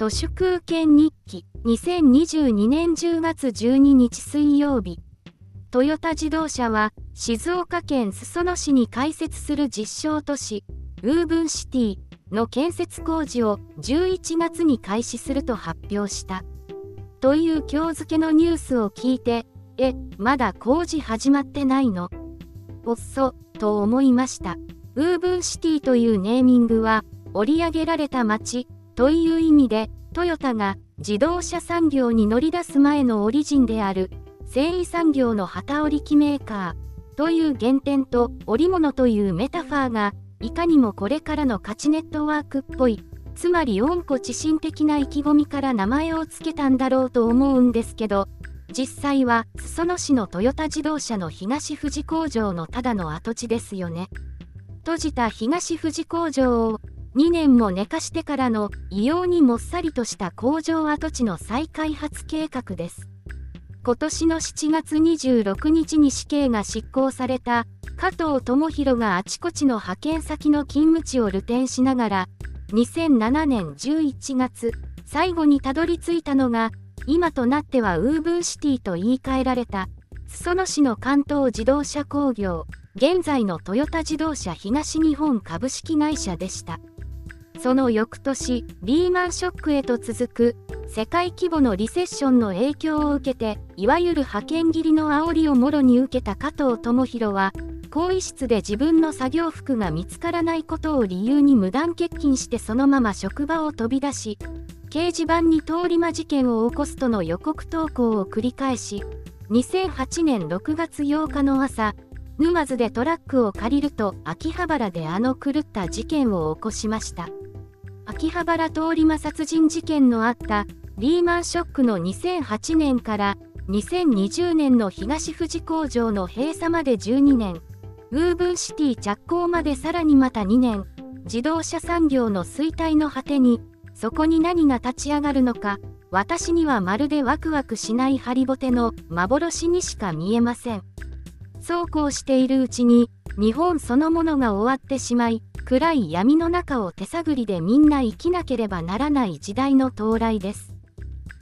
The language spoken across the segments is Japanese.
都市空間日記2022年10月12日水曜日。トヨタ自動車は静岡県裾野市に開設する実証都市ウーブンシティの建設工事を11月に開始すると発表した。という今日付のニュースを聞いてえまだ工事始まってないの？おっそと思いました。ウーブンシティというネーミングは織り上げられた街という意味でトヨタが自動車産業に乗り出す前のオリジンである繊維産業の旗織り機メーカーという原点と織物というメタファーがいかにもこれからの価値ネットワークっぽいつまり温故知新的な意気込みから名前を付けたんだろうと思うんですけど実際は裾野市のトヨタ自動車の東富士工場のただの跡地ですよね。閉じた東富士工場を2年も寝かしてからの異様にもっさりとした工場跡地の再開発計画です。今年の7月26日に死刑が執行された加藤智弘があちこちの派遣先の勤務地を流転しながら2007年11月最後にたどり着いたのが今となってはウーブンシティと言い換えられた裾野市の関東自動車工業現在のトヨタ自動車東日本株式会社でした。その翌年リーマンショックへと続く世界規模のリセッションの影響を受けていわゆる派遣切りの煽りをもろに受けた加藤智弘は更衣室で自分の作業服が見つからないことを理由に無断欠勤してそのまま職場を飛び出し掲示板に通り魔事件を起こすとの予告投稿を繰り返し2008年6月8日の朝沼津でトラックを借りると秋葉原であの狂った事件を起こしました。秋葉原通り魔殺人事件のあったリーマンショックの2008年から2020年の東富士工場の閉鎖まで12年ウーブンシティ着工までさらにまた2年自動車産業の衰退の果てにそこに何が立ち上がるのか私にはまるでワクワクしないハリボテの幻にしか見えません。そうこうしているうちに日本そのものが終わってしまい暗い闇の中を手探りでみんな生きなければならない時代の到来です。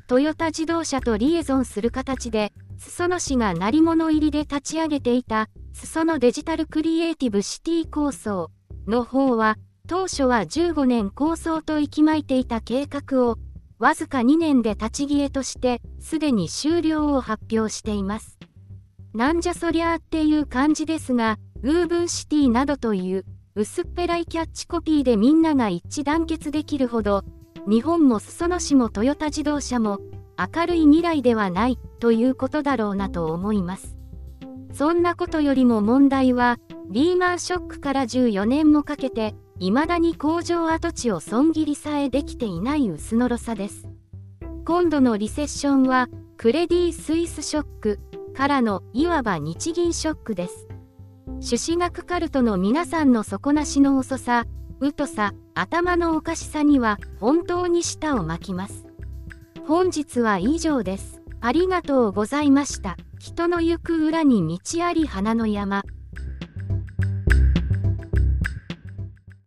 トヨタ自動車とリエゾンする形で、裾野市が鳴り物入りで立ち上げていた、裾野デジタルクリエイティブシティ構想の方は、当初は15年構想と息巻いていた計画を、わずか2年で立ち消えとして、すでに終了を発表しています。なんじゃそりゃーっていう感じですが、ウーブンシティなどという薄っぺらいキャッチコピーでみんなが一致団結できるほど、日本も裾野市もトヨタ自動車も明るい未来ではないということだろうなと思います。そんなことよりも問題は、リーマンショックから14年もかけて、未だに工場跡地を損切りさえできていない薄のろさです。今度のリセッションは、クレディ・スイスショックからのいわば日銀ショックです。朱子学カルトの皆さんの底なしの遅さ、疎さ、頭のおかしさには本当に舌を巻きます。本日は以上です。ありがとうございました。人の行く裏に道あり花の山。